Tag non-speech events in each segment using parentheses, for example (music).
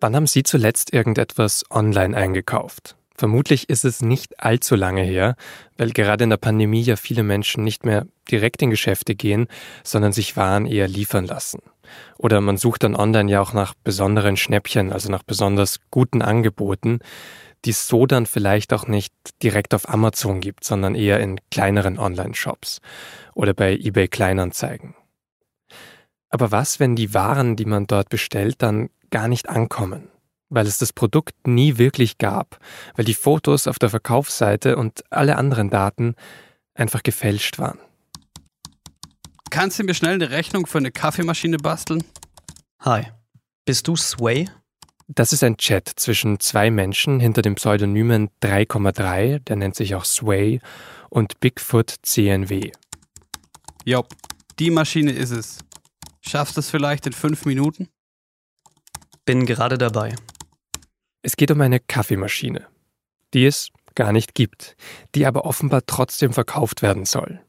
Wann haben Sie zuletzt irgendetwas online eingekauft? Vermutlich ist es nicht allzu lange her, weil gerade in der Pandemie ja viele Menschen nicht mehr direkt in Geschäfte gehen, sondern sich Waren eher liefern lassen. Oder man sucht dann online ja auch nach besonderen Schnäppchen, also nach besonders guten Angeboten, die es so dann vielleicht auch nicht direkt auf Amazon gibt, sondern eher in kleineren Online-Shops oder bei eBay Kleinanzeigen. Aber was, wenn die Waren, die man dort bestellt, dann gar nicht ankommen? Weil es das Produkt nie wirklich gab, weil die Fotos auf der Verkaufsseite und alle anderen Daten einfach gefälscht waren. Kannst du mir schnell eine Rechnung für eine Kaffeemaschine basteln? Hi, bist du Sway? Das ist ein Chat zwischen zwei Menschen hinter dem Pseudonymen 3,3, der nennt sich auch Sway, und Bigfoot CNW. Jopp, die Maschine ist es. Schaffst du es vielleicht in fünf Minuten? Bin gerade dabei. Es geht um eine Kaffeemaschine, die es gar nicht gibt, die aber offenbar trotzdem verkauft werden soll.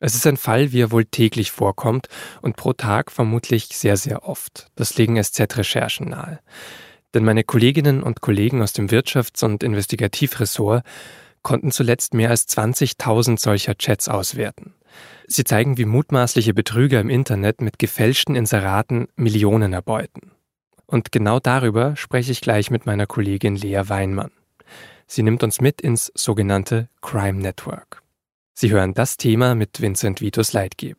Es ist ein Fall, wie er wohl täglich vorkommt und pro Tag vermutlich sehr, sehr oft. Das legen SZ-Recherchen nahe. Denn meine Kolleginnen und Kollegen aus dem Wirtschafts- und Investigativressort konnten zuletzt mehr als 20.000 solcher Chats auswerten. Sie zeigen, wie mutmaßliche Betrüger im Internet mit gefälschten Inseraten Millionen erbeuten. Und genau darüber spreche ich gleich mit meiner Kollegin Lea Weinmann. Sie nimmt uns mit ins sogenannte Crime Network. Sie hören das Thema mit Vincent Vitus Leitgeb.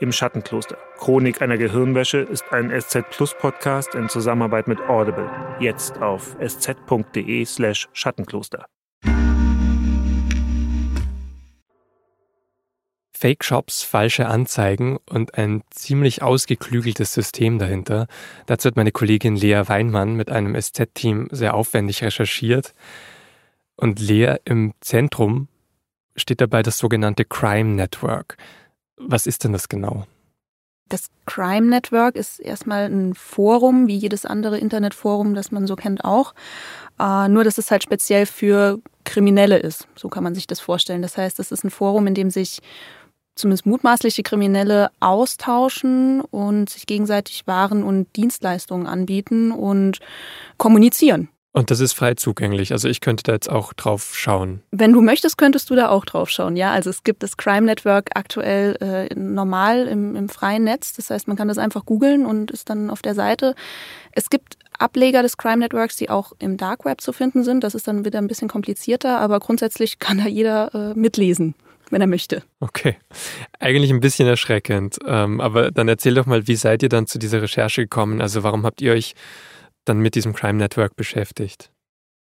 Im Schattenkloster. Chronik einer Gehirnwäsche ist ein SZ Plus Podcast in Zusammenarbeit mit Audible. Jetzt auf sz.de/slash Schattenkloster. Fake-Shops, falsche Anzeigen und ein ziemlich ausgeklügeltes System dahinter. Dazu hat meine Kollegin Lea Weinmann mit einem SZ-Team sehr aufwendig recherchiert. Und Lea im Zentrum steht dabei das sogenannte Crime Network. Was ist denn das genau? Das Crime Network ist erstmal ein Forum, wie jedes andere Internetforum, das man so kennt auch. Äh, nur, dass es halt speziell für Kriminelle ist. So kann man sich das vorstellen. Das heißt, es ist ein Forum, in dem sich zumindest mutmaßliche Kriminelle austauschen und sich gegenseitig Waren und Dienstleistungen anbieten und kommunizieren. Und das ist frei zugänglich. Also ich könnte da jetzt auch drauf schauen. Wenn du möchtest, könntest du da auch drauf schauen. Ja, also es gibt das Crime Network aktuell äh, normal im, im freien Netz. Das heißt, man kann das einfach googeln und ist dann auf der Seite. Es gibt Ableger des Crime Networks, die auch im Dark Web zu finden sind. Das ist dann wieder ein bisschen komplizierter, aber grundsätzlich kann da jeder äh, mitlesen wenn er möchte. Okay, eigentlich ein bisschen erschreckend. Ähm, aber dann erzähl doch mal, wie seid ihr dann zu dieser Recherche gekommen? Also warum habt ihr euch dann mit diesem Crime Network beschäftigt?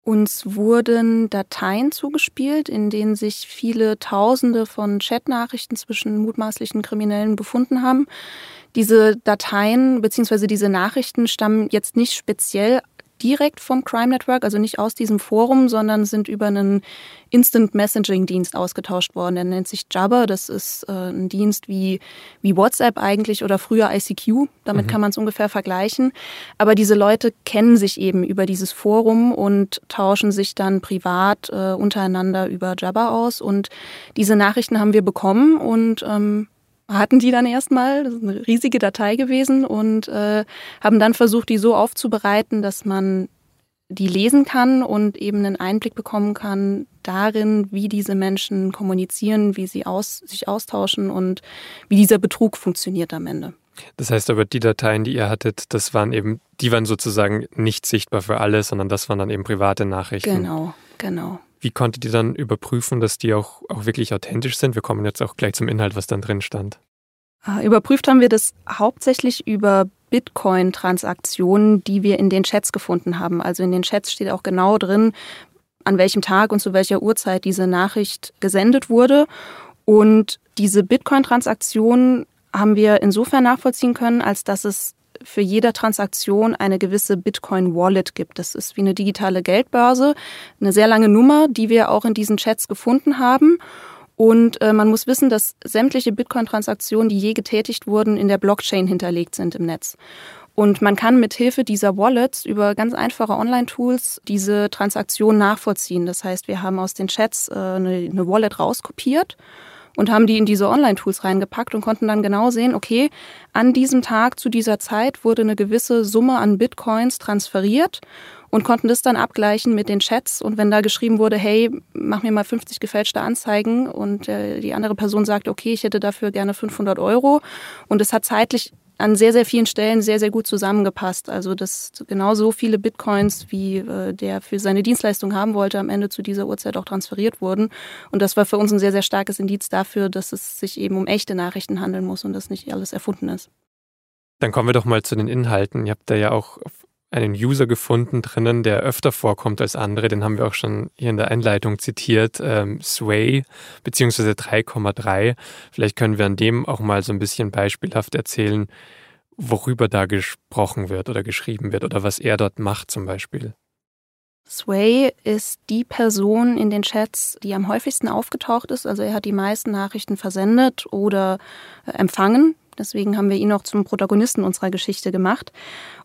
Uns wurden Dateien zugespielt, in denen sich viele Tausende von Chatnachrichten zwischen mutmaßlichen Kriminellen befunden haben. Diese Dateien bzw. diese Nachrichten stammen jetzt nicht speziell direkt vom Crime Network, also nicht aus diesem Forum, sondern sind über einen Instant Messaging Dienst ausgetauscht worden. Der nennt sich Jabber. Das ist äh, ein Dienst wie, wie WhatsApp eigentlich oder früher ICQ. Damit mhm. kann man es ungefähr vergleichen. Aber diese Leute kennen sich eben über dieses Forum und tauschen sich dann privat äh, untereinander über Jabber aus. Und diese Nachrichten haben wir bekommen und ähm, hatten die dann erstmal, das ist eine riesige Datei gewesen und äh, haben dann versucht, die so aufzubereiten, dass man die lesen kann und eben einen Einblick bekommen kann darin, wie diese Menschen kommunizieren, wie sie aus, sich austauschen und wie dieser Betrug funktioniert am Ende. Das heißt aber, die Dateien, die ihr hattet, das waren eben, die waren sozusagen nicht sichtbar für alle, sondern das waren dann eben private Nachrichten. Genau, genau. Wie konntet ihr dann überprüfen, dass die auch, auch wirklich authentisch sind? Wir kommen jetzt auch gleich zum Inhalt, was dann drin stand. Ah, überprüft haben wir das hauptsächlich über Bitcoin-Transaktionen, die wir in den Chats gefunden haben. Also in den Chats steht auch genau drin, an welchem Tag und zu welcher Uhrzeit diese Nachricht gesendet wurde. Und diese Bitcoin-Transaktion haben wir insofern nachvollziehen können, als dass es für jede Transaktion eine gewisse Bitcoin-Wallet gibt. Das ist wie eine digitale Geldbörse, eine sehr lange Nummer, die wir auch in diesen Chats gefunden haben. Und äh, man muss wissen, dass sämtliche Bitcoin-Transaktionen, die je getätigt wurden, in der Blockchain hinterlegt sind im Netz. Und man kann mit Hilfe dieser Wallets über ganz einfache Online-Tools diese Transaktion nachvollziehen. Das heißt, wir haben aus den Chats äh, eine, eine Wallet rauskopiert und haben die in diese Online-Tools reingepackt und konnten dann genau sehen, okay, an diesem Tag zu dieser Zeit wurde eine gewisse Summe an Bitcoins transferiert und konnten das dann abgleichen mit den Chats. Und wenn da geschrieben wurde, hey, mach mir mal 50 gefälschte Anzeigen und äh, die andere Person sagt, okay, ich hätte dafür gerne 500 Euro und es hat zeitlich an sehr, sehr vielen Stellen sehr, sehr gut zusammengepasst. Also dass genauso viele Bitcoins, wie äh, der für seine Dienstleistung haben wollte, am Ende zu dieser Uhrzeit auch transferiert wurden. Und das war für uns ein sehr, sehr starkes Indiz dafür, dass es sich eben um echte Nachrichten handeln muss und dass nicht alles erfunden ist. Dann kommen wir doch mal zu den Inhalten. Ihr habt da ja auch einen User gefunden drinnen, der öfter vorkommt als andere. Den haben wir auch schon hier in der Einleitung zitiert. Ähm, Sway beziehungsweise 3,3. Vielleicht können wir an dem auch mal so ein bisschen beispielhaft erzählen, worüber da gesprochen wird oder geschrieben wird oder was er dort macht zum Beispiel. Sway ist die Person in den Chats, die am häufigsten aufgetaucht ist. Also er hat die meisten Nachrichten versendet oder äh, empfangen. Deswegen haben wir ihn auch zum Protagonisten unserer Geschichte gemacht.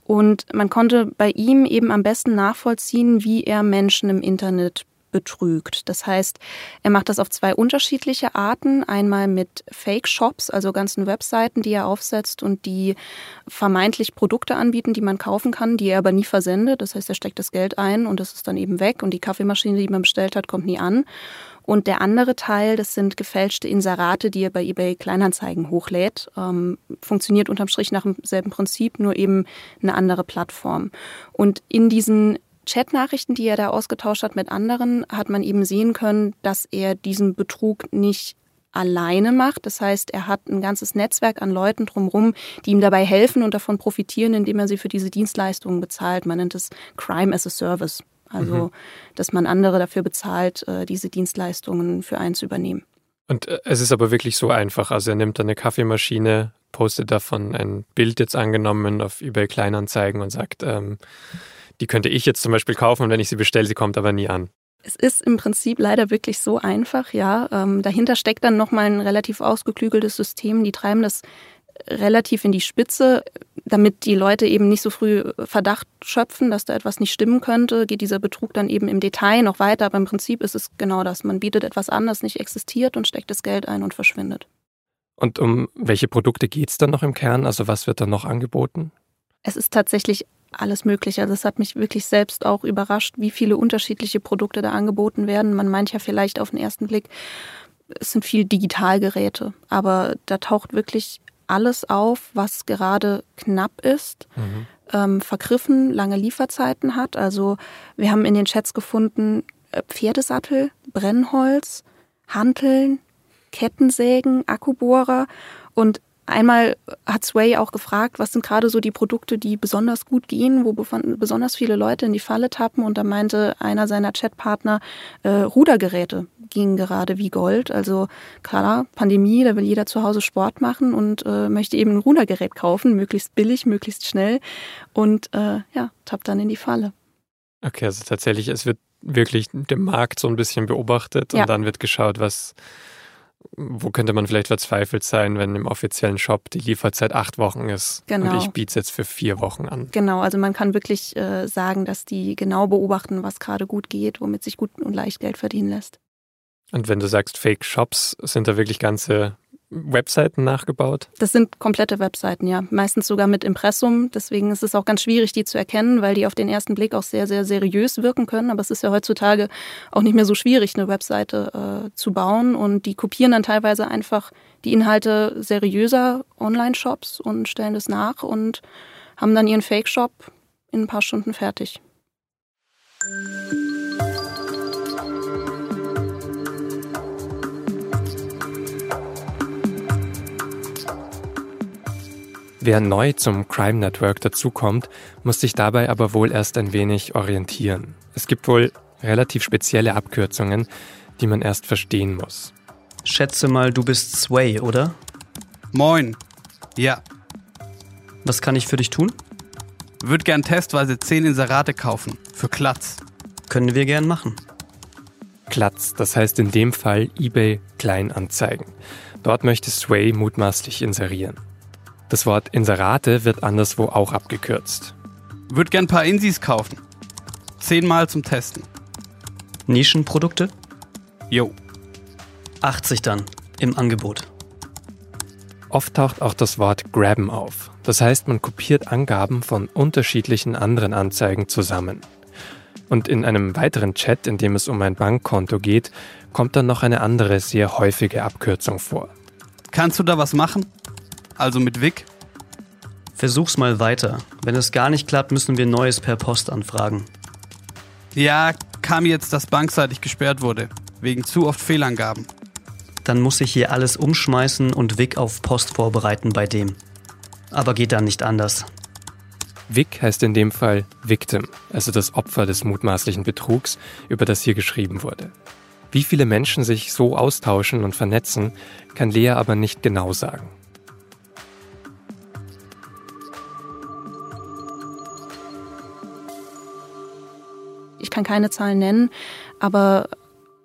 Und man konnte bei ihm eben am besten nachvollziehen, wie er Menschen im Internet betrügt. Das heißt, er macht das auf zwei unterschiedliche Arten. Einmal mit Fake-Shops, also ganzen Webseiten, die er aufsetzt und die vermeintlich Produkte anbieten, die man kaufen kann, die er aber nie versendet. Das heißt, er steckt das Geld ein und das ist dann eben weg und die Kaffeemaschine, die man bestellt hat, kommt nie an. Und der andere Teil, das sind gefälschte Inserate, die er bei eBay Kleinanzeigen hochlädt. Ähm, funktioniert unterm Strich nach demselben Prinzip, nur eben eine andere Plattform. Und in diesen Chatnachrichten, die er da ausgetauscht hat mit anderen, hat man eben sehen können, dass er diesen Betrug nicht alleine macht. Das heißt, er hat ein ganzes Netzwerk an Leuten drumherum, die ihm dabei helfen und davon profitieren, indem er sie für diese Dienstleistungen bezahlt. Man nennt es Crime as a Service. Also, mhm. dass man andere dafür bezahlt, äh, diese Dienstleistungen für einen zu übernehmen. Und äh, es ist aber wirklich so einfach. Also er nimmt eine Kaffeemaschine, postet davon ein Bild jetzt angenommen auf eBay Kleinanzeigen und sagt, ähm, die könnte ich jetzt zum Beispiel kaufen und wenn ich sie bestelle, sie kommt aber nie an. Es ist im Prinzip leider wirklich so einfach, ja. Ähm, dahinter steckt dann nochmal ein relativ ausgeklügeltes System. Die treiben das relativ in die Spitze, damit die Leute eben nicht so früh Verdacht schöpfen, dass da etwas nicht stimmen könnte, geht dieser Betrug dann eben im Detail noch weiter. Aber im Prinzip ist es genau das. Man bietet etwas an, das nicht existiert und steckt das Geld ein und verschwindet. Und um welche Produkte geht es dann noch im Kern? Also was wird dann noch angeboten? Es ist tatsächlich alles Mögliche. Also es hat mich wirklich selbst auch überrascht, wie viele unterschiedliche Produkte da angeboten werden. Man meint ja vielleicht auf den ersten Blick, es sind viel Digitalgeräte, aber da taucht wirklich alles auf, was gerade knapp ist, mhm. ähm, vergriffen, lange Lieferzeiten hat. Also wir haben in den Chats gefunden äh, Pferdesattel, Brennholz, Hanteln, Kettensägen, Akkubohrer und Einmal hat Sway auch gefragt, was sind gerade so die Produkte, die besonders gut gehen, wo besonders viele Leute in die Falle tappen. Und da meinte einer seiner Chatpartner, äh, Rudergeräte gingen gerade wie Gold. Also klar, Pandemie, da will jeder zu Hause Sport machen und äh, möchte eben ein Rudergerät kaufen, möglichst billig, möglichst schnell. Und äh, ja, tappt dann in die Falle. Okay, also tatsächlich, es wird wirklich der Markt so ein bisschen beobachtet und ja. dann wird geschaut, was wo könnte man vielleicht verzweifelt sein, wenn im offiziellen Shop die Lieferzeit acht Wochen ist genau. und ich biete es jetzt für vier Wochen an? Genau, also man kann wirklich äh, sagen, dass die genau beobachten, was gerade gut geht, womit sich gut und leicht Geld verdienen lässt. Und wenn du sagst Fake Shops, sind da wirklich ganze Webseiten nachgebaut? Das sind komplette Webseiten, ja. Meistens sogar mit Impressum. Deswegen ist es auch ganz schwierig, die zu erkennen, weil die auf den ersten Blick auch sehr, sehr seriös wirken können. Aber es ist ja heutzutage auch nicht mehr so schwierig, eine Webseite äh, zu bauen. Und die kopieren dann teilweise einfach die Inhalte seriöser Online-Shops und stellen das nach und haben dann ihren Fake-Shop in ein paar Stunden fertig. Wer neu zum Crime Network dazukommt, muss sich dabei aber wohl erst ein wenig orientieren. Es gibt wohl Relativ spezielle Abkürzungen, die man erst verstehen muss. Schätze mal, du bist Sway, oder? Moin. Ja. Was kann ich für dich tun? Würd gern testweise 10 Inserate kaufen. Für Klatz. Können wir gern machen. Klatz, das heißt in dem Fall eBay Kleinanzeigen. Dort möchte Sway mutmaßlich inserieren. Das Wort Inserate wird anderswo auch abgekürzt. Würd gern ein paar Insis kaufen. Zehnmal zum Testen. Nischenprodukte? Jo. 80 dann. Im Angebot. Oft taucht auch das Wort Grabben auf. Das heißt, man kopiert Angaben von unterschiedlichen anderen Anzeigen zusammen. Und in einem weiteren Chat, in dem es um ein Bankkonto geht, kommt dann noch eine andere sehr häufige Abkürzung vor. Kannst du da was machen? Also mit Vic? Versuch's mal weiter. Wenn es gar nicht klappt, müssen wir Neues per Post anfragen. Ja, kam jetzt, dass bankseitig gesperrt wurde. Wegen zu oft Fehlangaben. Dann muss ich hier alles umschmeißen und Vic auf Post vorbereiten bei dem. Aber geht dann nicht anders. Vic heißt in dem Fall Victim, also das Opfer des mutmaßlichen Betrugs, über das hier geschrieben wurde. Wie viele Menschen sich so austauschen und vernetzen, kann Lea aber nicht genau sagen. Kann keine Zahlen nennen, aber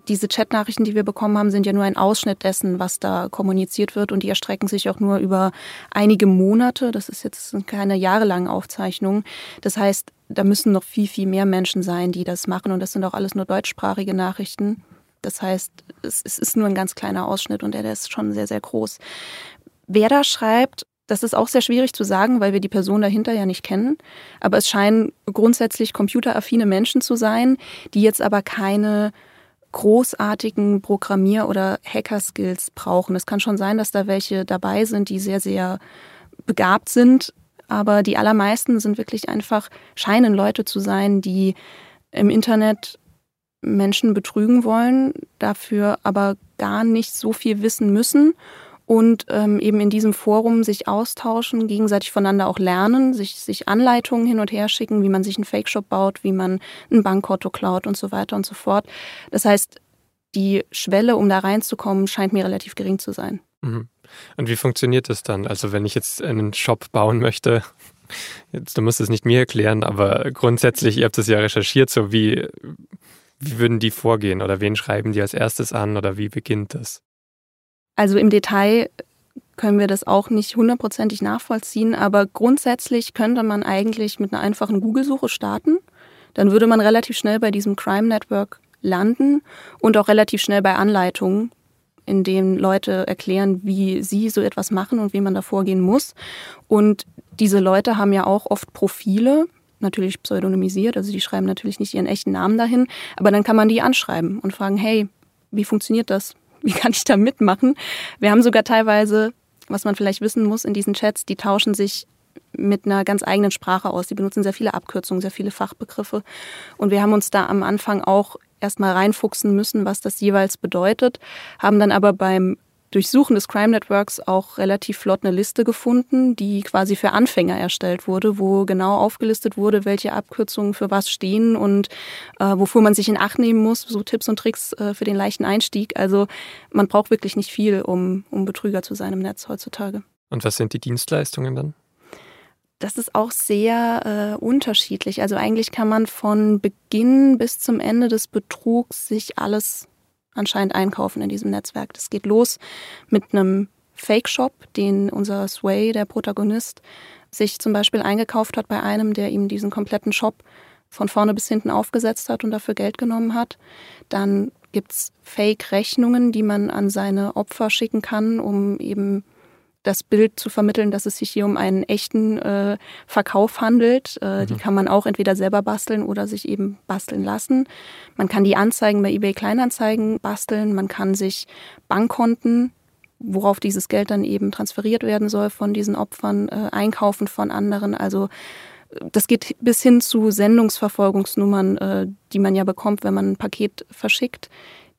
diese Chatnachrichten, die wir bekommen haben, sind ja nur ein Ausschnitt dessen, was da kommuniziert wird und die erstrecken sich auch nur über einige Monate. Das ist jetzt keine jahrelange Aufzeichnung. Das heißt, da müssen noch viel, viel mehr Menschen sein, die das machen und das sind auch alles nur deutschsprachige Nachrichten. Das heißt, es ist nur ein ganz kleiner Ausschnitt und der ist schon sehr, sehr groß. Wer da schreibt, das ist auch sehr schwierig zu sagen, weil wir die Person dahinter ja nicht kennen. Aber es scheinen grundsätzlich computeraffine Menschen zu sein, die jetzt aber keine großartigen Programmier- oder Hacker-Skills brauchen. Es kann schon sein, dass da welche dabei sind, die sehr, sehr begabt sind. Aber die allermeisten sind wirklich einfach, scheinen Leute zu sein, die im Internet Menschen betrügen wollen, dafür aber gar nicht so viel wissen müssen und ähm, eben in diesem Forum sich austauschen, gegenseitig voneinander auch lernen, sich, sich Anleitungen hin und her schicken, wie man sich einen Fake-Shop baut, wie man ein Bankkonto klaut und so weiter und so fort. Das heißt, die Schwelle, um da reinzukommen, scheint mir relativ gering zu sein. Mhm. Und wie funktioniert das dann? Also wenn ich jetzt einen Shop bauen möchte, jetzt, du musst es nicht mir erklären, aber grundsätzlich, ihr habt es ja recherchiert, so wie, wie würden die vorgehen oder wen schreiben die als erstes an oder wie beginnt das? Also im Detail können wir das auch nicht hundertprozentig nachvollziehen, aber grundsätzlich könnte man eigentlich mit einer einfachen Google-Suche starten. Dann würde man relativ schnell bei diesem Crime Network landen und auch relativ schnell bei Anleitungen, in denen Leute erklären, wie sie so etwas machen und wie man da vorgehen muss. Und diese Leute haben ja auch oft Profile, natürlich pseudonymisiert, also die schreiben natürlich nicht ihren echten Namen dahin, aber dann kann man die anschreiben und fragen, hey, wie funktioniert das? Wie kann ich da mitmachen? Wir haben sogar teilweise, was man vielleicht wissen muss in diesen Chats, die tauschen sich mit einer ganz eigenen Sprache aus. Die benutzen sehr viele Abkürzungen, sehr viele Fachbegriffe. Und wir haben uns da am Anfang auch erstmal reinfuchsen müssen, was das jeweils bedeutet, haben dann aber beim Durchsuchen des Crime Networks auch relativ flott eine Liste gefunden, die quasi für Anfänger erstellt wurde, wo genau aufgelistet wurde, welche Abkürzungen für was stehen und äh, wofür man sich in Acht nehmen muss, so Tipps und Tricks äh, für den leichten Einstieg. Also man braucht wirklich nicht viel, um, um Betrüger zu sein im Netz heutzutage. Und was sind die Dienstleistungen dann? Das ist auch sehr äh, unterschiedlich. Also eigentlich kann man von Beginn bis zum Ende des Betrugs sich alles anscheinend einkaufen in diesem Netzwerk. Das geht los mit einem Fake-Shop, den unser Sway, der Protagonist, sich zum Beispiel eingekauft hat bei einem, der ihm diesen kompletten Shop von vorne bis hinten aufgesetzt hat und dafür Geld genommen hat. Dann gibt's Fake-Rechnungen, die man an seine Opfer schicken kann, um eben das Bild zu vermitteln, dass es sich hier um einen echten äh, Verkauf handelt. Äh, mhm. Die kann man auch entweder selber basteln oder sich eben basteln lassen. Man kann die Anzeigen bei eBay Kleinanzeigen basteln. Man kann sich Bankkonten, worauf dieses Geld dann eben transferiert werden soll von diesen Opfern, äh, einkaufen von anderen. Also das geht bis hin zu Sendungsverfolgungsnummern, äh, die man ja bekommt, wenn man ein Paket verschickt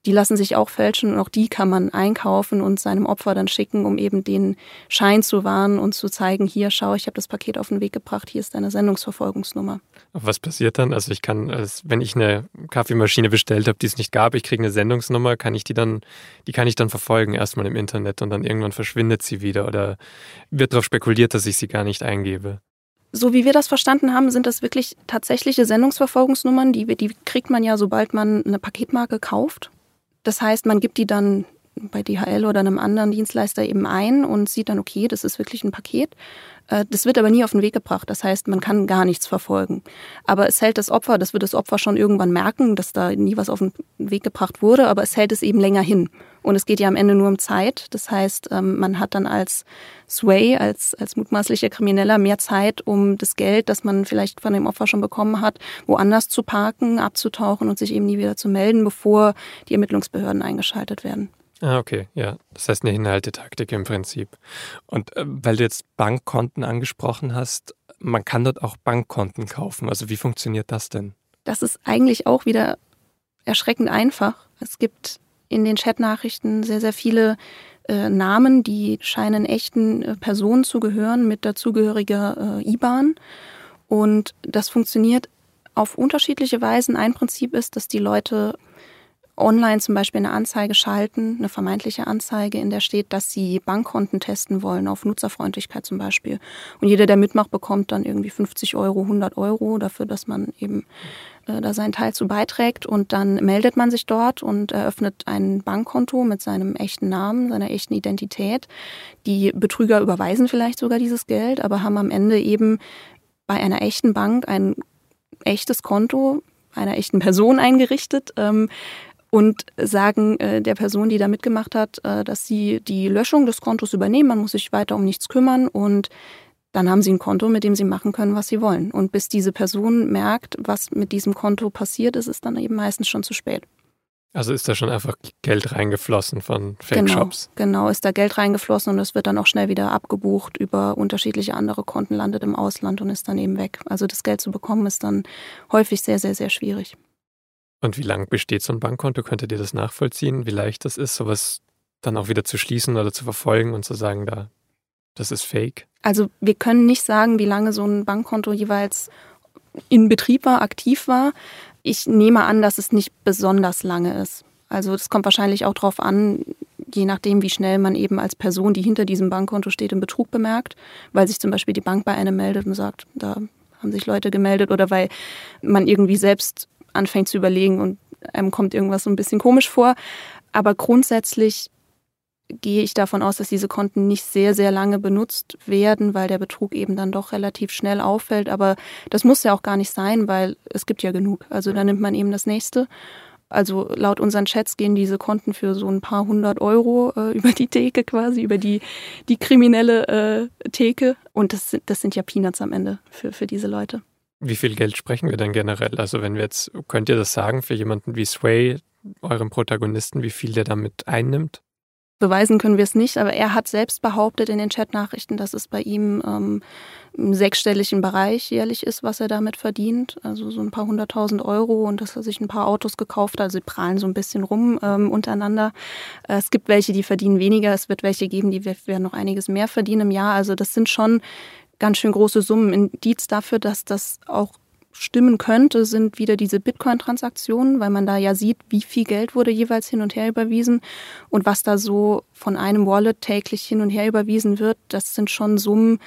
Die lassen sich auch fälschen und auch die kann man einkaufen und seinem Opfer dann schicken, um eben den Schein zu wahren und zu zeigen, hier schau, ich habe das Paket auf den Weg gebracht, hier ist deine Sendungsverfolgungsnummer. Was passiert dann? Also ich kann, wenn ich eine Kaffeemaschine bestellt habe, die es nicht gab, ich kriege eine Sendungsnummer, kann ich die dann, die kann ich dann verfolgen, erstmal im Internet und dann irgendwann verschwindet sie wieder oder wird darauf spekuliert, dass ich sie gar nicht eingebe. So wie wir das verstanden haben, sind das wirklich tatsächliche Sendungsverfolgungsnummern, die, die kriegt man ja, sobald man eine Paketmarke kauft. Das heißt, man gibt die dann bei DHL oder einem anderen Dienstleister eben ein und sieht dann, okay, das ist wirklich ein Paket. Äh, das wird aber nie auf den Weg gebracht. Das heißt, man kann gar nichts verfolgen. Aber es hält das Opfer, das wird das Opfer schon irgendwann merken, dass da nie was auf den Weg gebracht wurde, aber es hält es eben länger hin. Und es geht ja am Ende nur um Zeit. Das heißt, ähm, man hat dann als Sway, als, als mutmaßlicher Krimineller mehr Zeit, um das Geld, das man vielleicht von dem Opfer schon bekommen hat, woanders zu parken, abzutauchen und sich eben nie wieder zu melden, bevor die Ermittlungsbehörden eingeschaltet werden. Ah, okay, ja. Das heißt eine Hinhaltetaktik im Prinzip. Und äh, weil du jetzt Bankkonten angesprochen hast, man kann dort auch Bankkonten kaufen. Also wie funktioniert das denn? Das ist eigentlich auch wieder erschreckend einfach. Es gibt in den Chatnachrichten sehr, sehr viele äh, Namen, die scheinen echten äh, Personen zu gehören mit dazugehöriger äh, IBAN. Und das funktioniert auf unterschiedliche Weisen. Ein Prinzip ist, dass die Leute online zum Beispiel eine Anzeige schalten, eine vermeintliche Anzeige, in der steht, dass sie Bankkonten testen wollen, auf Nutzerfreundlichkeit zum Beispiel. Und jeder, der mitmacht, bekommt dann irgendwie 50 Euro, 100 Euro dafür, dass man eben äh, da seinen Teil zu beiträgt. Und dann meldet man sich dort und eröffnet ein Bankkonto mit seinem echten Namen, seiner echten Identität. Die Betrüger überweisen vielleicht sogar dieses Geld, aber haben am Ende eben bei einer echten Bank ein echtes Konto einer echten Person (laughs) eingerichtet, ähm, und sagen äh, der Person, die da mitgemacht hat, äh, dass sie die Löschung des Kontos übernehmen. Man muss sich weiter um nichts kümmern und dann haben sie ein Konto, mit dem sie machen können, was sie wollen. Und bis diese Person merkt, was mit diesem Konto passiert ist, ist dann eben meistens schon zu spät. Also ist da schon einfach Geld reingeflossen von Fake-Shops? Genau, genau, ist da Geld reingeflossen und es wird dann auch schnell wieder abgebucht über unterschiedliche andere Konten, landet im Ausland und ist dann eben weg. Also das Geld zu bekommen ist dann häufig sehr, sehr, sehr schwierig. Und wie lang besteht so ein Bankkonto? Könntet ihr das nachvollziehen, wie leicht das ist, sowas dann auch wieder zu schließen oder zu verfolgen und zu sagen, da, das ist fake? Also wir können nicht sagen, wie lange so ein Bankkonto jeweils in Betrieb war, aktiv war. Ich nehme an, dass es nicht besonders lange ist. Also es kommt wahrscheinlich auch darauf an, je nachdem, wie schnell man eben als Person, die hinter diesem Bankkonto steht, den Betrug bemerkt, weil sich zum Beispiel die Bank bei einem meldet und sagt, da haben sich Leute gemeldet oder weil man irgendwie selbst anfängt zu überlegen und einem kommt irgendwas so ein bisschen komisch vor. Aber grundsätzlich gehe ich davon aus, dass diese Konten nicht sehr, sehr lange benutzt werden, weil der Betrug eben dann doch relativ schnell auffällt. Aber das muss ja auch gar nicht sein, weil es gibt ja genug. Also da nimmt man eben das nächste. Also laut unseren Chats gehen diese Konten für so ein paar hundert Euro äh, über die Theke quasi, über die, die kriminelle äh, Theke. Und das, das sind ja Peanuts am Ende für, für diese Leute. Wie viel Geld sprechen wir denn generell? Also wenn wir jetzt, könnt ihr das sagen für jemanden wie Sway, eurem Protagonisten, wie viel der damit einnimmt? Beweisen können wir es nicht, aber er hat selbst behauptet in den Chatnachrichten, dass es bei ihm ähm, im sechsstelligen Bereich jährlich ist, was er damit verdient. Also so ein paar hunderttausend Euro und dass er sich ein paar Autos gekauft hat. Also sie prahlen so ein bisschen rum ähm, untereinander. Äh, es gibt welche, die verdienen weniger. Es wird welche geben, die werden noch einiges mehr verdienen im Jahr. Also das sind schon ganz schön große Summen. Indiz dafür, dass das auch stimmen könnte, sind wieder diese Bitcoin-Transaktionen, weil man da ja sieht, wie viel Geld wurde jeweils hin und her überwiesen und was da so von einem Wallet täglich hin und her überwiesen wird. Das sind schon Summen,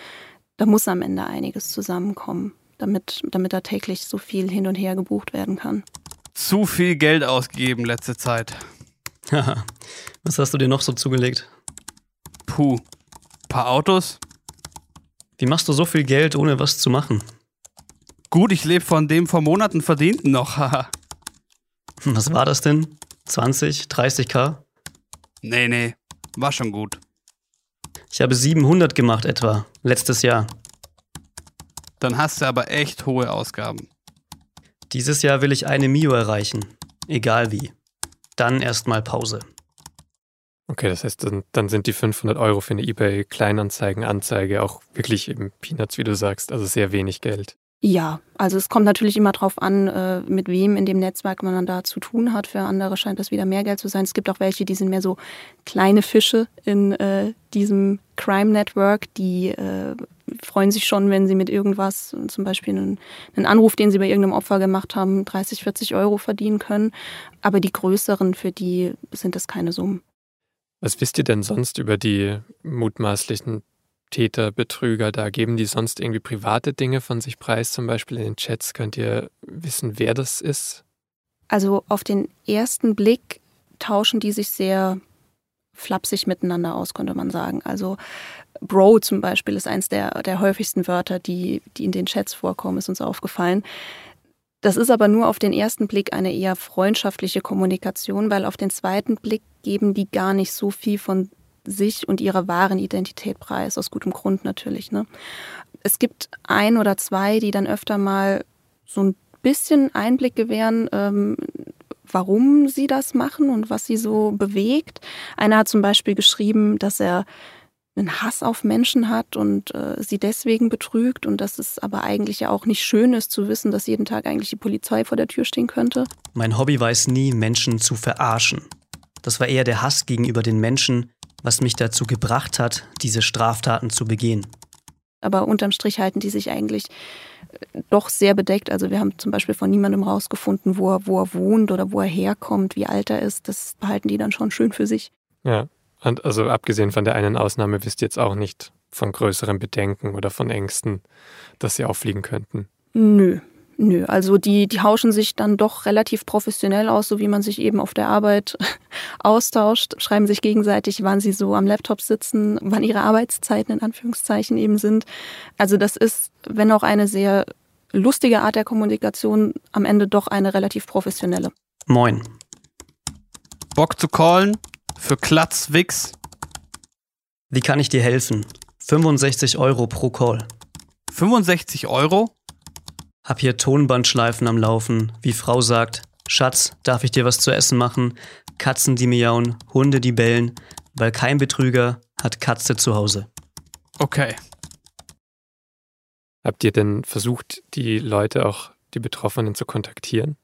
da muss am Ende einiges zusammenkommen, damit, damit da täglich so viel hin und her gebucht werden kann. Zu viel Geld ausgegeben letzte Zeit. Haha. (laughs) was hast du dir noch so zugelegt? Puh. Paar Autos, wie machst du so viel Geld, ohne was zu machen? Gut, ich lebe von dem vor Monaten verdienten noch, haha. (laughs) was war das denn? 20, 30k? Nee, nee, war schon gut. Ich habe 700 gemacht etwa, letztes Jahr. Dann hast du aber echt hohe Ausgaben. Dieses Jahr will ich eine Mio erreichen, egal wie. Dann erstmal Pause. Okay, das heißt, dann, dann sind die 500 Euro für eine eBay-Kleinanzeigen-Anzeige auch wirklich eben Peanuts, wie du sagst, also sehr wenig Geld. Ja, also es kommt natürlich immer darauf an, äh, mit wem in dem Netzwerk man dann da zu tun hat. Für andere scheint das wieder mehr Geld zu sein. Es gibt auch welche, die sind mehr so kleine Fische in äh, diesem Crime Network, die äh, freuen sich schon, wenn sie mit irgendwas, zum Beispiel einen, einen, Anruf, den sie bei irgendeinem Opfer gemacht haben, 30, 40 Euro verdienen können. Aber die größeren, für die sind das keine Summen. Was wisst ihr denn sonst über die mutmaßlichen Täter, Betrüger da? Geben die sonst irgendwie private Dinge von sich preis? Zum Beispiel in den Chats könnt ihr wissen, wer das ist? Also auf den ersten Blick tauschen die sich sehr flapsig miteinander aus, könnte man sagen. Also Bro zum Beispiel ist eins der, der häufigsten Wörter, die, die in den Chats vorkommen, ist uns aufgefallen. Das ist aber nur auf den ersten Blick eine eher freundschaftliche Kommunikation, weil auf den zweiten Blick geben die gar nicht so viel von sich und ihrer wahren Identität preis, aus gutem Grund natürlich. Ne? Es gibt ein oder zwei, die dann öfter mal so ein bisschen Einblick gewähren, ähm, warum sie das machen und was sie so bewegt. Einer hat zum Beispiel geschrieben, dass er einen Hass auf Menschen hat und äh, sie deswegen betrügt und dass es aber eigentlich ja auch nicht schön ist zu wissen, dass jeden Tag eigentlich die Polizei vor der Tür stehen könnte. Mein Hobby war es nie, Menschen zu verarschen. Das war eher der Hass gegenüber den Menschen, was mich dazu gebracht hat, diese Straftaten zu begehen. Aber unterm Strich halten die sich eigentlich äh, doch sehr bedeckt. Also wir haben zum Beispiel von niemandem rausgefunden, wo er, wo er wohnt oder wo er herkommt, wie alt er ist. Das behalten die dann schon schön für sich. Ja, und also abgesehen von der einen Ausnahme wisst ihr jetzt auch nicht von größeren Bedenken oder von Ängsten, dass sie auffliegen könnten. Nö, Nö, also die, die hauschen sich dann doch relativ professionell aus, so wie man sich eben auf der Arbeit (laughs) austauscht, schreiben sich gegenseitig, wann sie so am Laptop sitzen, wann ihre Arbeitszeiten in Anführungszeichen eben sind. Also das ist, wenn auch eine sehr lustige Art der Kommunikation, am Ende doch eine relativ professionelle. Moin. Bock zu callen? Für Klatz Wix? Wie kann ich dir helfen? 65 Euro pro Call. 65 Euro? Hab hier Tonbandschleifen am Laufen, wie Frau sagt, Schatz, darf ich dir was zu essen machen? Katzen, die miauen, Hunde, die bellen, weil kein Betrüger hat Katze zu Hause. Okay. Habt ihr denn versucht, die Leute auch, die Betroffenen zu kontaktieren?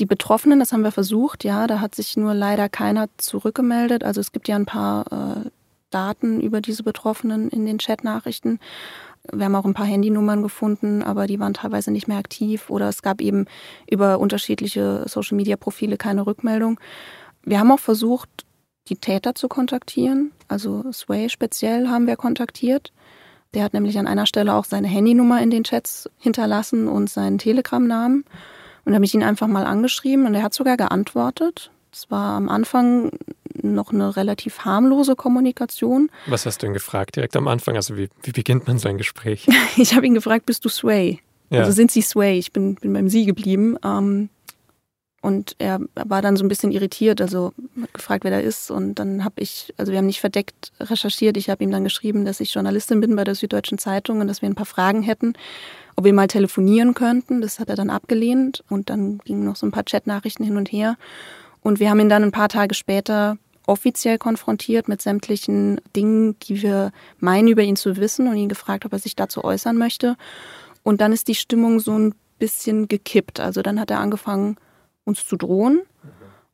Die Betroffenen, das haben wir versucht, ja, da hat sich nur leider keiner zurückgemeldet. Also es gibt ja ein paar äh, Daten über diese Betroffenen in den Chatnachrichten. Wir haben auch ein paar Handynummern gefunden, aber die waren teilweise nicht mehr aktiv oder es gab eben über unterschiedliche Social-Media-Profile keine Rückmeldung. Wir haben auch versucht, die Täter zu kontaktieren. Also Sway speziell haben wir kontaktiert. Der hat nämlich an einer Stelle auch seine Handynummer in den Chats hinterlassen und seinen Telegram-Namen. Und da habe ich ihn einfach mal angeschrieben und er hat sogar geantwortet. Es war am Anfang noch eine relativ harmlose Kommunikation. Was hast du ihn gefragt direkt am Anfang? Also wie, wie beginnt man so ein Gespräch? (laughs) ich habe ihn gefragt, bist du Sway? Ja. Also sind Sie Sway? Ich bin, bin beim Sie geblieben. Ähm, und er war dann so ein bisschen irritiert, also hat gefragt, wer da ist. Und dann habe ich, also wir haben nicht verdeckt recherchiert. Ich habe ihm dann geschrieben, dass ich Journalistin bin bei der Süddeutschen Zeitung und dass wir ein paar Fragen hätten, ob wir mal telefonieren könnten. Das hat er dann abgelehnt. Und dann gingen noch so ein paar Chatnachrichten hin und her. Und wir haben ihn dann ein paar Tage später offiziell konfrontiert mit sämtlichen Dingen, die wir meinen über ihn zu wissen und ihn gefragt, ob er sich dazu äußern möchte. Und dann ist die Stimmung so ein bisschen gekippt. Also dann hat er angefangen, uns zu drohen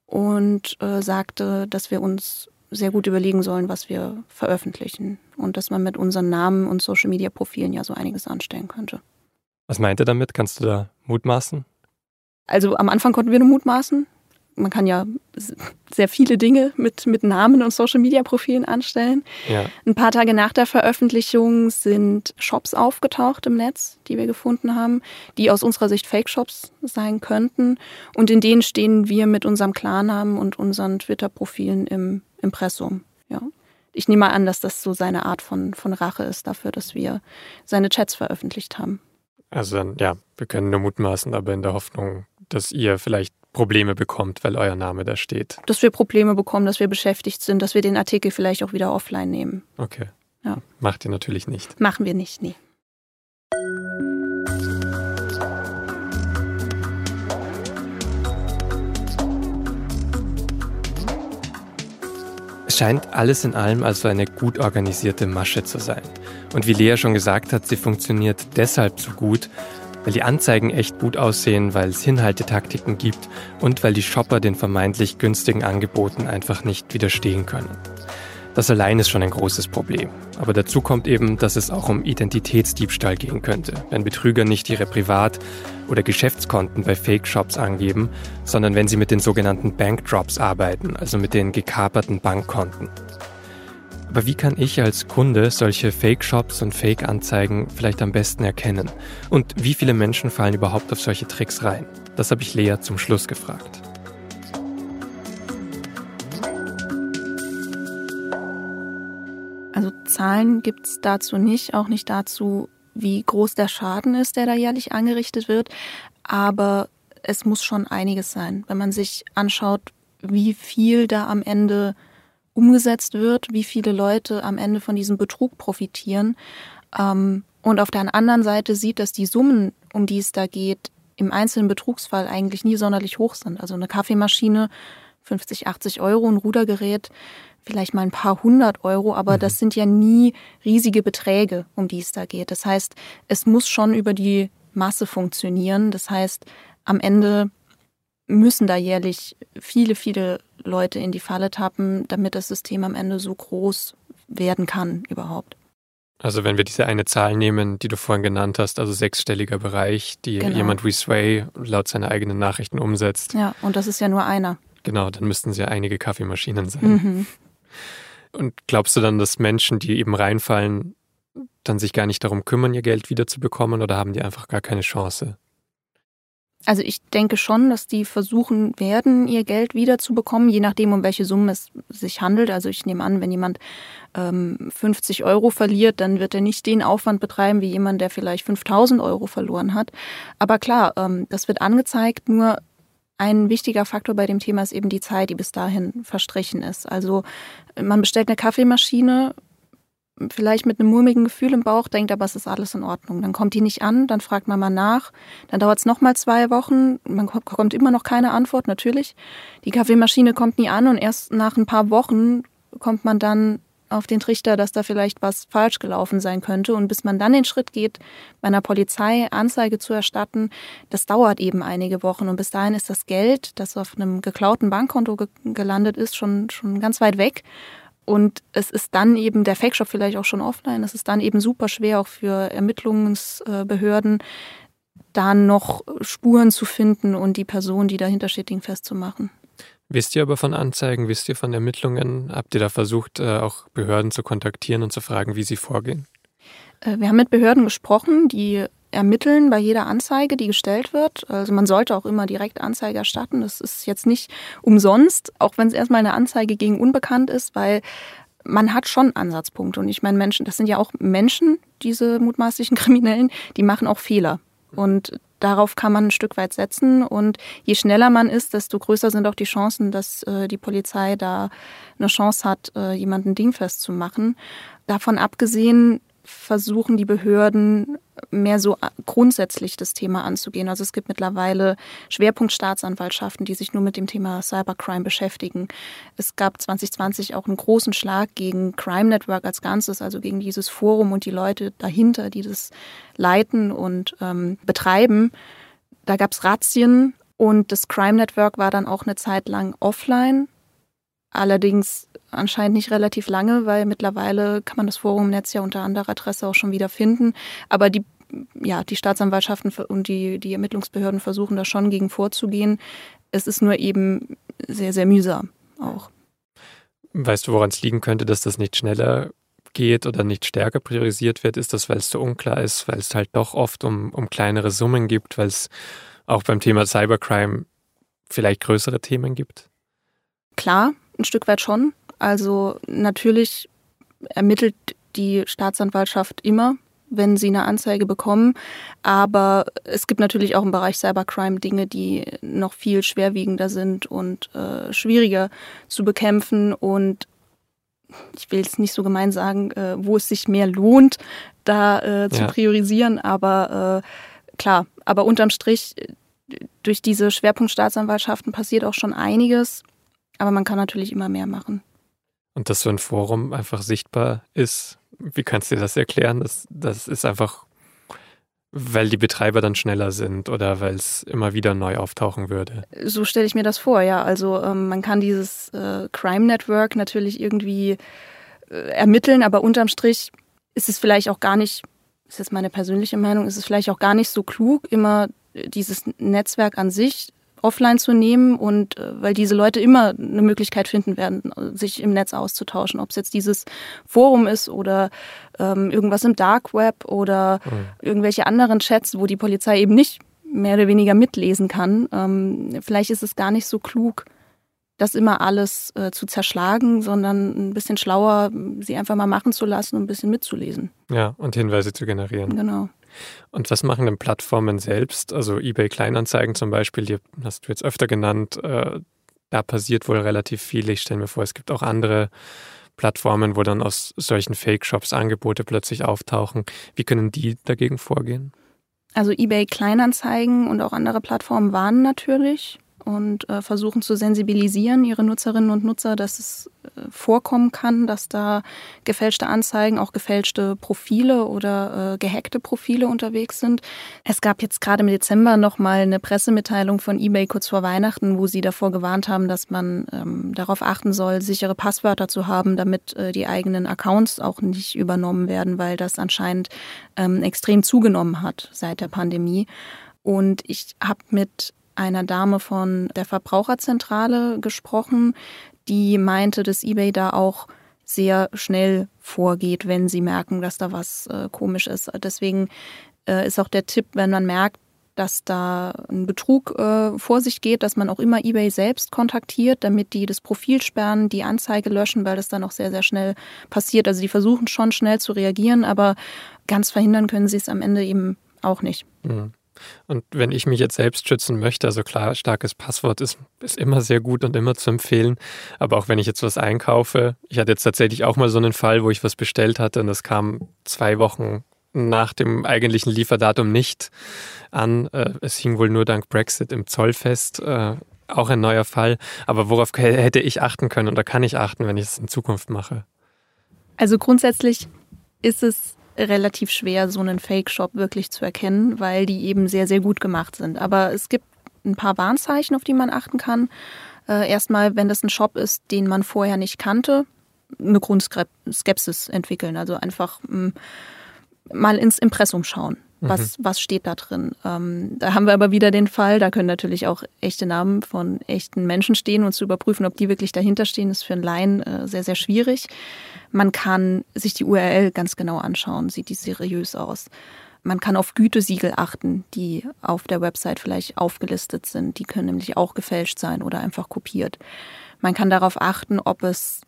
und äh, sagte, dass wir uns sehr gut überlegen sollen, was wir veröffentlichen und dass man mit unseren Namen und Social-Media-Profilen ja so einiges anstellen könnte. Was meint er damit? Kannst du da mutmaßen? Also am Anfang konnten wir nur mutmaßen man kann ja sehr viele Dinge mit, mit Namen und Social-Media-Profilen anstellen. Ja. Ein paar Tage nach der Veröffentlichung sind Shops aufgetaucht im Netz, die wir gefunden haben, die aus unserer Sicht Fake-Shops sein könnten. Und in denen stehen wir mit unserem Klarnamen und unseren Twitter-Profilen im Impressum. Ja. Ich nehme an, dass das so seine Art von, von Rache ist dafür, dass wir seine Chats veröffentlicht haben. Also dann, ja, wir können nur mutmaßen, aber in der Hoffnung, dass ihr vielleicht Probleme bekommt, weil euer Name da steht. Dass wir Probleme bekommen, dass wir beschäftigt sind, dass wir den Artikel vielleicht auch wieder offline nehmen. Okay. Ja. Macht ihr natürlich nicht. Machen wir nicht, nee. Es scheint alles in allem also eine gut organisierte Masche zu sein. Und wie Lea schon gesagt hat, sie funktioniert deshalb so gut, weil die Anzeigen echt gut aussehen, weil es Hinhaltetaktiken gibt und weil die Shopper den vermeintlich günstigen Angeboten einfach nicht widerstehen können. Das allein ist schon ein großes Problem. Aber dazu kommt eben, dass es auch um Identitätsdiebstahl gehen könnte, wenn Betrüger nicht ihre Privat- oder Geschäftskonten bei Fake-Shops angeben, sondern wenn sie mit den sogenannten Bankdrops arbeiten, also mit den gekaperten Bankkonten. Aber wie kann ich als Kunde solche Fake-Shops und Fake-Anzeigen vielleicht am besten erkennen? Und wie viele Menschen fallen überhaupt auf solche Tricks rein? Das habe ich Lea zum Schluss gefragt. Also Zahlen gibt es dazu nicht, auch nicht dazu, wie groß der Schaden ist, der da jährlich angerichtet wird. Aber es muss schon einiges sein, wenn man sich anschaut, wie viel da am Ende umgesetzt wird, wie viele Leute am Ende von diesem Betrug profitieren. Ähm, und auf der anderen Seite sieht, dass die Summen, um die es da geht, im einzelnen Betrugsfall eigentlich nie sonderlich hoch sind. Also eine Kaffeemaschine 50, 80 Euro, ein Rudergerät vielleicht mal ein paar hundert Euro, aber mhm. das sind ja nie riesige Beträge, um die es da geht. Das heißt, es muss schon über die Masse funktionieren. Das heißt, am Ende müssen da jährlich viele, viele Leute in die Falle tappen, damit das System am Ende so groß werden kann überhaupt. Also wenn wir diese eine Zahl nehmen, die du vorhin genannt hast, also sechsstelliger Bereich, die genau. jemand wie Sway laut seiner eigenen Nachrichten umsetzt. Ja, und das ist ja nur einer. Genau, dann müssten es ja einige Kaffeemaschinen sein. Mhm. Und glaubst du dann, dass Menschen, die eben reinfallen, dann sich gar nicht darum kümmern, ihr Geld wiederzubekommen oder haben die einfach gar keine Chance? Also ich denke schon, dass die versuchen werden, ihr Geld wiederzubekommen, je nachdem, um welche Summe es sich handelt. Also ich nehme an, wenn jemand ähm, 50 Euro verliert, dann wird er nicht den Aufwand betreiben wie jemand, der vielleicht 5000 Euro verloren hat. Aber klar, ähm, das wird angezeigt, nur ein wichtiger Faktor bei dem Thema ist eben die Zeit, die bis dahin verstrichen ist. Also man bestellt eine Kaffeemaschine, vielleicht mit einem mulmigen Gefühl im Bauch, denkt aber, es ist alles in Ordnung. Dann kommt die nicht an, dann fragt man mal nach, dann dauert es nochmal zwei Wochen, man kommt immer noch keine Antwort, natürlich. Die Kaffeemaschine kommt nie an und erst nach ein paar Wochen kommt man dann auf den Trichter, dass da vielleicht was falsch gelaufen sein könnte. Und bis man dann den Schritt geht, bei einer Polizei Anzeige zu erstatten, das dauert eben einige Wochen. Und bis dahin ist das Geld, das auf einem geklauten Bankkonto ge gelandet ist, schon, schon ganz weit weg. Und es ist dann eben der Fake-Shop vielleicht auch schon offline. Es ist dann eben super schwer auch für Ermittlungsbehörden, da noch Spuren zu finden und die Person, die dahinter steht, festzumachen. Wisst ihr aber von Anzeigen, wisst ihr von Ermittlungen? Habt ihr da versucht, äh, auch Behörden zu kontaktieren und zu fragen, wie sie vorgehen? Äh, wir haben mit Behörden gesprochen, die ermitteln bei jeder Anzeige, die gestellt wird. Also man sollte auch immer direkt Anzeige erstatten. Das ist jetzt nicht umsonst, auch wenn es erstmal eine Anzeige gegen unbekannt ist, weil man hat schon Ansatzpunkte. Und ich meine, Menschen, das sind ja auch Menschen, diese mutmaßlichen (laughs) Kriminellen, die machen auch Fehler. Und darauf kann man ein Stück weit setzen. Und je schneller man ist, desto größer sind auch die Chancen, dass äh, die Polizei da eine Chance hat, äh, jemanden dingfest zu machen. Davon abgesehen versuchen die Behörden mehr so grundsätzlich das Thema anzugehen. Also es gibt mittlerweile Schwerpunktstaatsanwaltschaften, die sich nur mit dem Thema Cybercrime beschäftigen. Es gab 2020 auch einen großen Schlag gegen Crime Network als Ganzes, also gegen dieses Forum und die Leute dahinter, die das leiten und ähm, betreiben. Da gab es Razzien und das Crime Network war dann auch eine Zeit lang offline. Allerdings anscheinend nicht relativ lange, weil mittlerweile kann man das Forum im Netz ja unter anderer Adresse auch schon wieder finden. Aber die, ja, die Staatsanwaltschaften und die, die Ermittlungsbehörden versuchen da schon gegen vorzugehen. Es ist nur eben sehr, sehr mühsam auch. Weißt du, woran es liegen könnte, dass das nicht schneller geht oder nicht stärker priorisiert wird? Ist das, weil es so unklar ist, weil es halt doch oft um, um kleinere Summen gibt, weil es auch beim Thema Cybercrime vielleicht größere Themen gibt? Klar, ein Stück weit schon. Also natürlich ermittelt die Staatsanwaltschaft immer, wenn sie eine Anzeige bekommen. Aber es gibt natürlich auch im Bereich Cybercrime Dinge, die noch viel schwerwiegender sind und äh, schwieriger zu bekämpfen. Und ich will es nicht so gemein sagen, äh, wo es sich mehr lohnt, da äh, zu ja. priorisieren. Aber äh, klar, aber unterm Strich, durch diese Schwerpunktstaatsanwaltschaften passiert auch schon einiges. Aber man kann natürlich immer mehr machen. Und dass so ein Forum einfach sichtbar ist, wie kannst du dir das erklären? Das, das ist einfach, weil die Betreiber dann schneller sind oder weil es immer wieder neu auftauchen würde. So stelle ich mir das vor, ja. Also ähm, man kann dieses äh, Crime Network natürlich irgendwie äh, ermitteln, aber unterm Strich ist es vielleicht auch gar nicht, ist jetzt meine persönliche Meinung, ist es vielleicht auch gar nicht so klug, immer dieses Netzwerk an sich offline zu nehmen und äh, weil diese Leute immer eine Möglichkeit finden werden, sich im Netz auszutauschen, ob es jetzt dieses Forum ist oder ähm, irgendwas im Dark Web oder mhm. irgendwelche anderen Chats, wo die Polizei eben nicht mehr oder weniger mitlesen kann. Ähm, vielleicht ist es gar nicht so klug, das immer alles äh, zu zerschlagen, sondern ein bisschen schlauer, sie einfach mal machen zu lassen und ein bisschen mitzulesen. Ja, und Hinweise zu generieren. Genau. Und was machen denn Plattformen selbst? Also eBay Kleinanzeigen zum Beispiel, die hast du jetzt öfter genannt. Äh, da passiert wohl relativ viel. Ich stelle mir vor, es gibt auch andere Plattformen, wo dann aus solchen Fake-Shops Angebote plötzlich auftauchen. Wie können die dagegen vorgehen? Also eBay Kleinanzeigen und auch andere Plattformen warnen natürlich und äh, versuchen zu sensibilisieren ihre Nutzerinnen und Nutzer, dass es äh, vorkommen kann, dass da gefälschte Anzeigen, auch gefälschte Profile oder äh, gehackte Profile unterwegs sind. Es gab jetzt gerade im Dezember noch mal eine Pressemitteilung von eBay kurz vor Weihnachten, wo sie davor gewarnt haben, dass man ähm, darauf achten soll, sichere Passwörter zu haben, damit äh, die eigenen Accounts auch nicht übernommen werden, weil das anscheinend ähm, extrem zugenommen hat seit der Pandemie. Und ich habe mit einer Dame von der Verbraucherzentrale gesprochen, die meinte, dass eBay da auch sehr schnell vorgeht, wenn sie merken, dass da was äh, komisch ist. Deswegen äh, ist auch der Tipp, wenn man merkt, dass da ein Betrug äh, vor sich geht, dass man auch immer eBay selbst kontaktiert, damit die das Profil sperren, die Anzeige löschen, weil das dann auch sehr, sehr schnell passiert. Also die versuchen schon schnell zu reagieren, aber ganz verhindern können sie es am Ende eben auch nicht. Mhm. Und wenn ich mich jetzt selbst schützen möchte, also klar, starkes Passwort ist, ist immer sehr gut und immer zu empfehlen. Aber auch wenn ich jetzt was einkaufe, ich hatte jetzt tatsächlich auch mal so einen Fall, wo ich was bestellt hatte und das kam zwei Wochen nach dem eigentlichen Lieferdatum nicht an. Äh, es hing wohl nur dank Brexit im Zoll fest. Äh, auch ein neuer Fall. Aber worauf hätte ich achten können oder kann ich achten, wenn ich es in Zukunft mache? Also grundsätzlich ist es relativ schwer, so einen Fake-Shop wirklich zu erkennen, weil die eben sehr, sehr gut gemacht sind. Aber es gibt ein paar Warnzeichen, auf die man achten kann. Äh, erstmal, wenn das ein Shop ist, den man vorher nicht kannte, eine Grundskepsis entwickeln. Also einfach mm, mal ins Impressum schauen. Was, mhm. was steht da drin? Ähm, da haben wir aber wieder den Fall, da können natürlich auch echte Namen von echten Menschen stehen und zu überprüfen, ob die wirklich dahinter stehen, ist für einen Laien äh, sehr, sehr schwierig. Man kann sich die URL ganz genau anschauen, sieht die seriös aus. Man kann auf Gütesiegel achten, die auf der Website vielleicht aufgelistet sind. Die können nämlich auch gefälscht sein oder einfach kopiert. Man kann darauf achten, ob es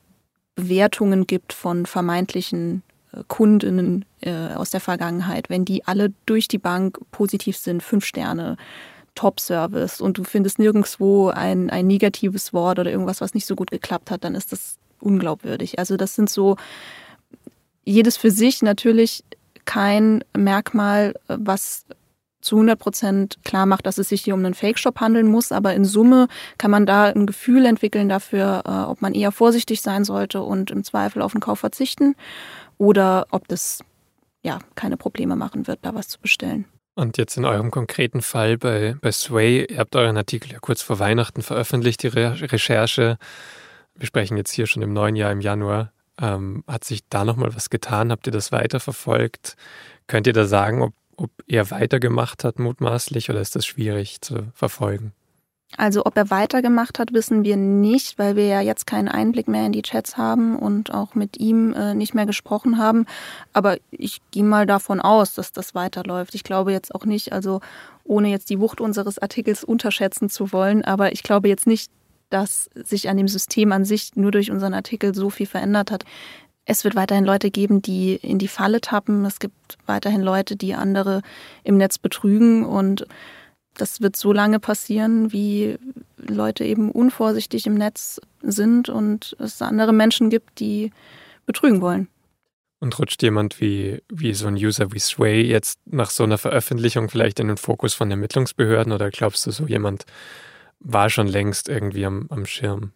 Bewertungen gibt von vermeintlichen Kundinnen äh, aus der Vergangenheit, wenn die alle durch die Bank positiv sind, fünf Sterne, Top-Service und du findest nirgendwo ein, ein negatives Wort oder irgendwas, was nicht so gut geklappt hat, dann ist das unglaubwürdig. Also das sind so jedes für sich natürlich kein Merkmal, was zu 100 Prozent klar macht, dass es sich hier um einen Fake-Shop handeln muss. Aber in Summe kann man da ein Gefühl entwickeln dafür, äh, ob man eher vorsichtig sein sollte und im Zweifel auf den Kauf verzichten oder ob das ja keine Probleme machen wird, da was zu bestellen. Und jetzt in eurem konkreten Fall bei, bei Sway, ihr habt euren Artikel ja kurz vor Weihnachten veröffentlicht, die Re Recherche. Wir sprechen jetzt hier schon im neuen Jahr im Januar. Ähm, hat sich da nochmal was getan? Habt ihr das weiterverfolgt? Könnt ihr da sagen, ob, ob er weitergemacht hat, mutmaßlich, oder ist das schwierig zu verfolgen? Also ob er weitergemacht hat, wissen wir nicht, weil wir ja jetzt keinen Einblick mehr in die Chats haben und auch mit ihm äh, nicht mehr gesprochen haben. Aber ich gehe mal davon aus, dass das weiterläuft. Ich glaube jetzt auch nicht, also ohne jetzt die Wucht unseres Artikels unterschätzen zu wollen, aber ich glaube jetzt nicht, dass sich an dem System an sich nur durch unseren Artikel so viel verändert hat. Es wird weiterhin Leute geben, die in die Falle tappen. Es gibt weiterhin Leute, die andere im Netz betrügen und das wird so lange passieren, wie Leute eben unvorsichtig im Netz sind und es andere Menschen gibt, die betrügen wollen. Und rutscht jemand wie, wie so ein User wie Sway jetzt nach so einer Veröffentlichung vielleicht in den Fokus von Ermittlungsbehörden oder glaubst du, so jemand war schon längst irgendwie am, am Schirm?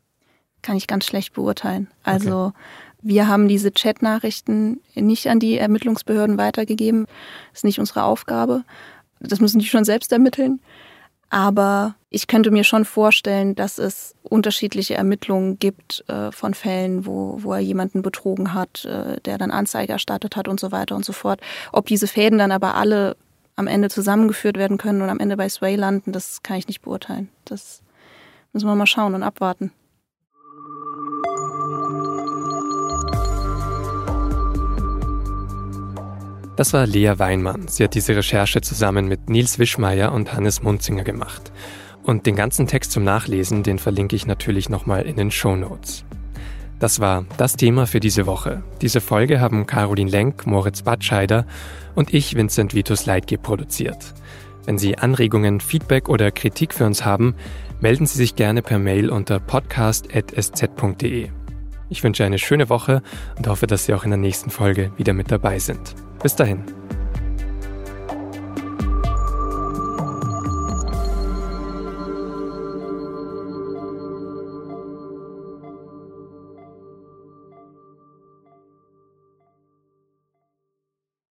kann ich ganz schlecht beurteilen. Also okay. wir haben diese Chat-Nachrichten nicht an die Ermittlungsbehörden weitergegeben. Das ist nicht unsere Aufgabe. Das müssen die schon selbst ermitteln. Aber ich könnte mir schon vorstellen, dass es unterschiedliche Ermittlungen gibt äh, von Fällen, wo, wo er jemanden betrogen hat, äh, der dann Anzeige erstattet hat und so weiter und so fort. Ob diese Fäden dann aber alle am Ende zusammengeführt werden können und am Ende bei Sway landen, das kann ich nicht beurteilen. Das müssen wir mal schauen und abwarten. Das war Lea Weinmann. Sie hat diese Recherche zusammen mit Nils Wischmeier und Hannes Munzinger gemacht. Und den ganzen Text zum Nachlesen, den verlinke ich natürlich nochmal in den Show Notes. Das war das Thema für diese Woche. Diese Folge haben Caroline Lenk, Moritz Batscheider und ich, Vincent Vitus Leitge, produziert. Wenn Sie Anregungen, Feedback oder Kritik für uns haben, melden Sie sich gerne per Mail unter podcast.sz.de. Ich wünsche eine schöne Woche und hoffe, dass Sie auch in der nächsten Folge wieder mit dabei sind. Bis dahin.